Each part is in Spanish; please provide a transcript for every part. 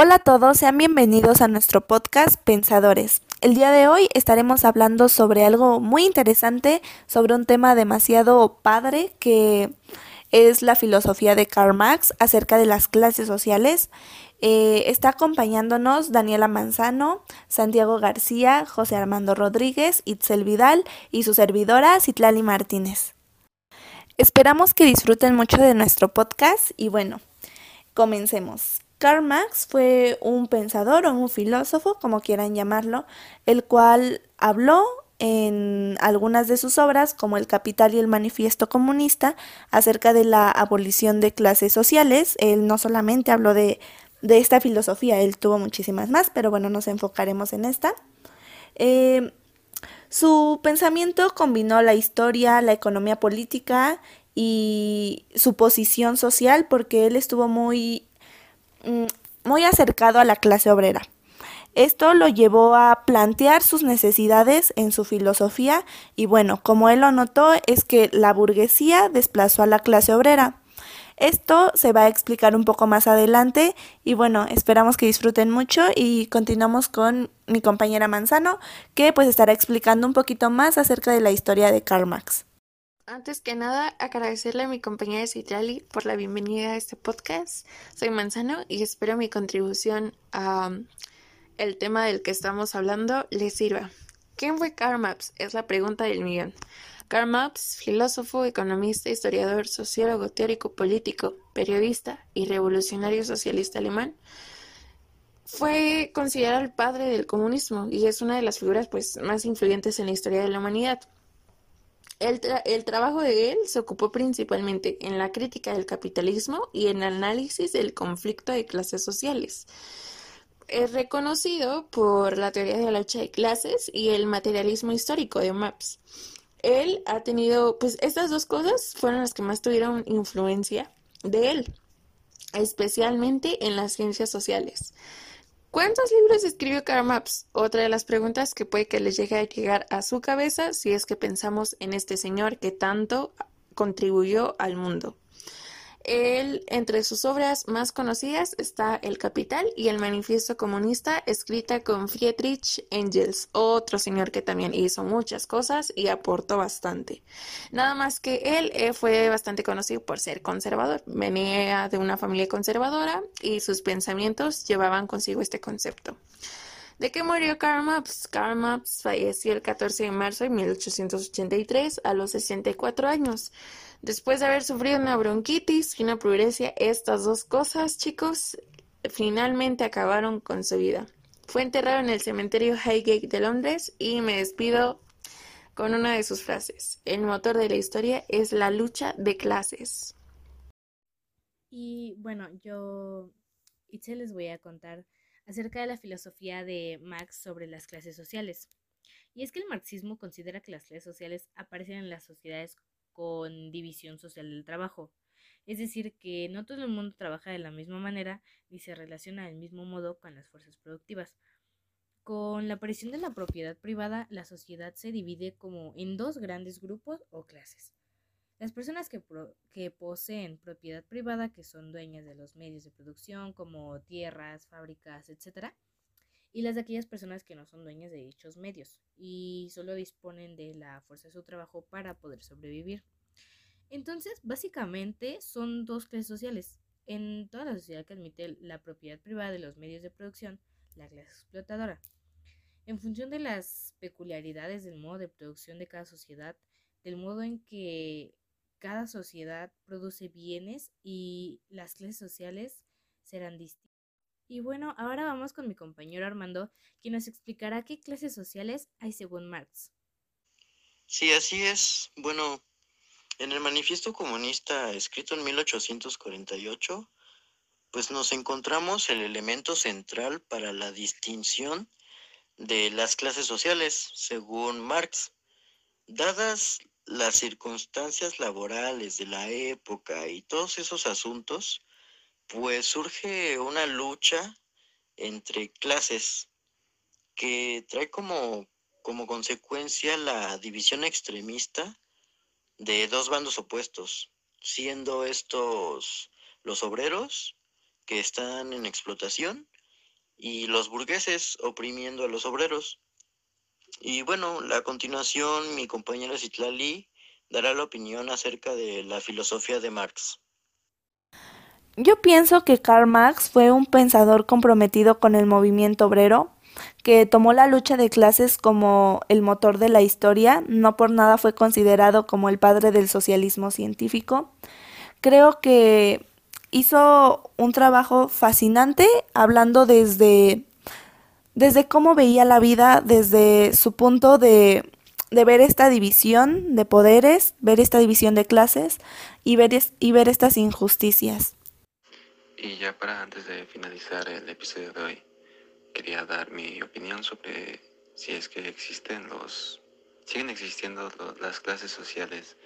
Hola a todos, sean bienvenidos a nuestro podcast Pensadores. El día de hoy estaremos hablando sobre algo muy interesante, sobre un tema demasiado padre que es la filosofía de Karl Marx acerca de las clases sociales. Eh, está acompañándonos Daniela Manzano, Santiago García, José Armando Rodríguez, Itzel Vidal y su servidora Citlali Martínez. Esperamos que disfruten mucho de nuestro podcast y bueno, comencemos. Karl Marx fue un pensador o un filósofo, como quieran llamarlo, el cual habló en algunas de sus obras, como El Capital y el Manifiesto Comunista, acerca de la abolición de clases sociales. Él no solamente habló de, de esta filosofía, él tuvo muchísimas más, pero bueno, nos enfocaremos en esta. Eh, su pensamiento combinó la historia, la economía política y su posición social porque él estuvo muy Mm, muy acercado a la clase obrera. Esto lo llevó a plantear sus necesidades en su filosofía y bueno, como él lo notó es que la burguesía desplazó a la clase obrera. Esto se va a explicar un poco más adelante y bueno, esperamos que disfruten mucho y continuamos con mi compañera Manzano que pues estará explicando un poquito más acerca de la historia de Karl Marx. Antes que nada, agradecerle a mi compañera Citrali por la bienvenida a este podcast. Soy Manzano y espero mi contribución a um, el tema del que estamos hablando les sirva. ¿Quién fue Karl? Es la pregunta del millón. Karl Marx, filósofo, economista, historiador, sociólogo, teórico político, periodista y revolucionario socialista alemán, fue considerado el padre del comunismo y es una de las figuras pues, más influyentes en la historia de la humanidad. El, trabajo de él se ocupó principalmente en la crítica del capitalismo y en el análisis del conflicto de clases sociales. Es reconocido por la teoría de la lucha de clases y el materialismo histórico de Marx. Él ha tenido, pues estas dos cosas fueron las que más tuvieron influencia de él, especialmente en las ciencias sociales. ¿Cuántos libros escribió Karl Marx? Otra de las preguntas que puede que les llegue a llegar a su cabeza si es que pensamos en este señor que tanto contribuyó al mundo. Él, entre sus obras más conocidas está El Capital y El Manifiesto Comunista, escrita con Friedrich Engels, otro señor que también hizo muchas cosas y aportó bastante. Nada más que él eh, fue bastante conocido por ser conservador. Venía de una familia conservadora y sus pensamientos llevaban consigo este concepto. ¿De qué murió Karl Marx? Karl Marx falleció el 14 de marzo de 1883 a los 64 años. Después de haber sufrido una bronquitis y una pleuresia, estas dos cosas, chicos, finalmente acabaron con su vida. Fue enterrado en el cementerio Highgate de Londres y me despido con una de sus frases. El motor de la historia es la lucha de clases. Y bueno, yo, Itzel, les voy a contar acerca de la filosofía de Marx sobre las clases sociales. Y es que el marxismo considera que las clases sociales aparecen en las sociedades con división social del trabajo. Es decir, que no todo el mundo trabaja de la misma manera ni se relaciona del mismo modo con las fuerzas productivas. Con la aparición de la propiedad privada, la sociedad se divide como en dos grandes grupos o clases. Las personas que, poseen propiedad privada, que son dueñas de los medios de producción como tierras, fábricas, etc. Y las de aquellas personas que no son dueñas de dichos medios y solo disponen de la fuerza de su trabajo para poder sobrevivir. Entonces, básicamente son dos clases sociales. En toda la sociedad que admite la propiedad privada de los medios de producción, la clase explotadora. En función de las peculiaridades del modo de producción de cada sociedad, del modo en que cada sociedad produce bienes y las clases sociales serán distintas. Y bueno, ahora vamos con mi compañero Armando, quien nos explicará qué clases sociales hay según Marx. Sí, así es. Bueno, en el manifiesto comunista escrito en 1848, pues nos encontramos el elemento central para la distinción de las clases sociales, según Marx. Dadas las circunstancias laborales de la época y todos esos asuntos, pues surge una lucha entre clases que trae como, como consecuencia la división extremista de dos bandos opuestos, siendo estos los obreros que están en explotación y los burgueses oprimiendo a los obreros. Y bueno, a continuación mi compañera Citlali dará la opinión acerca de la filosofía de Marx. Yo pienso que Karl Marx fue un pensador comprometido con el movimiento obrero, que tomó la lucha de clases como el motor de la historia, no por nada fue considerado como el padre del socialismo científico. Creo que hizo un trabajo fascinante hablando desde, desde cómo veía la vida, desde su punto de, de ver esta división de poderes, ver esta división de clases y ver, y ver estas injusticias. Y ya para antes de finalizar el episodio de hoy, quería dar mi opinión sobre si es que existen los, siguen existiendo las clases sociales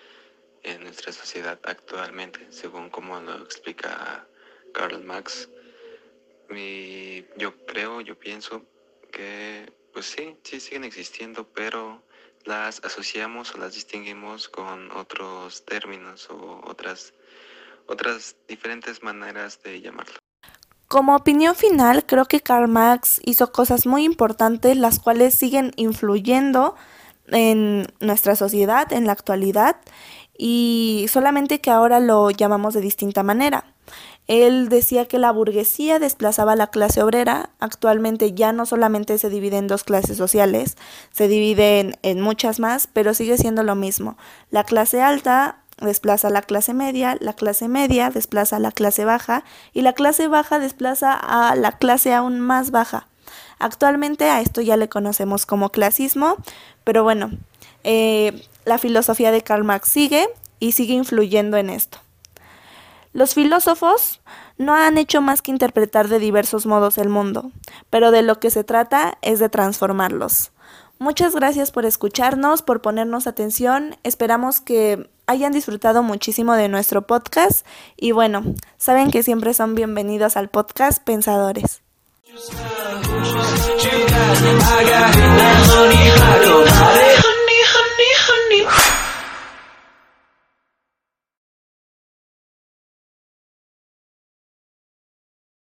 en nuestra sociedad actualmente, según como lo explica Karl Marx. Mi, yo creo, yo pienso que, pues sí, sí siguen existiendo, pero las asociamos o las distinguimos con otros términos o otras, otras diferentes maneras de llamarlo. Como opinión final, creo que Karl Marx hizo cosas muy importantes, las cuales siguen influyendo en nuestra sociedad en la actualidad y solamente que ahora lo llamamos de distinta manera. Él decía que la burguesía desplazaba a la clase obrera. Actualmente ya no solamente se divide en dos clases sociales, se divide en, muchas más, pero sigue siendo lo mismo. La clase alta desplaza a la clase media, la clase media desplaza a la clase baja y la clase baja desplaza a la clase aún más baja. Actualmente a esto ya le conocemos como clasismo, pero bueno, eh, la filosofía de Karl Marx sigue y sigue influyendo en esto. Los filósofos no han hecho más que interpretar de diversos modos el mundo, pero de lo que se trata es de transformarlos. Muchas gracias por escucharnos, por ponernos atención. Esperamos que hayan disfrutado muchísimo de nuestro podcast y bueno, saben que siempre son bienvenidos al podcast Pensadores.